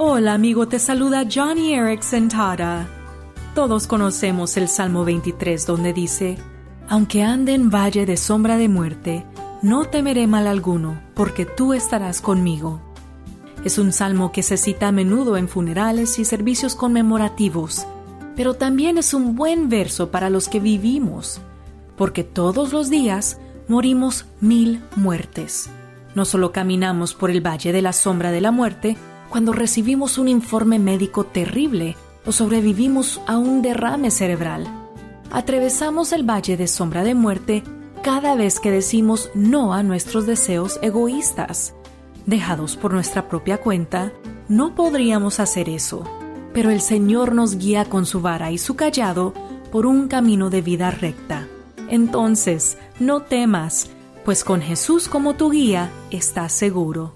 Hola amigo, te saluda Johnny Erickson Tara. Todos conocemos el Salmo 23 donde dice, Aunque ande en valle de sombra de muerte, no temeré mal alguno, porque tú estarás conmigo. Es un salmo que se cita a menudo en funerales y servicios conmemorativos, pero también es un buen verso para los que vivimos, porque todos los días morimos mil muertes. No solo caminamos por el valle de la sombra de la muerte, cuando recibimos un informe médico terrible o sobrevivimos a un derrame cerebral. Atravesamos el valle de sombra de muerte cada vez que decimos no a nuestros deseos egoístas. Dejados por nuestra propia cuenta, no podríamos hacer eso, pero el Señor nos guía con su vara y su callado por un camino de vida recta. Entonces, no temas, pues con Jesús como tu guía estás seguro.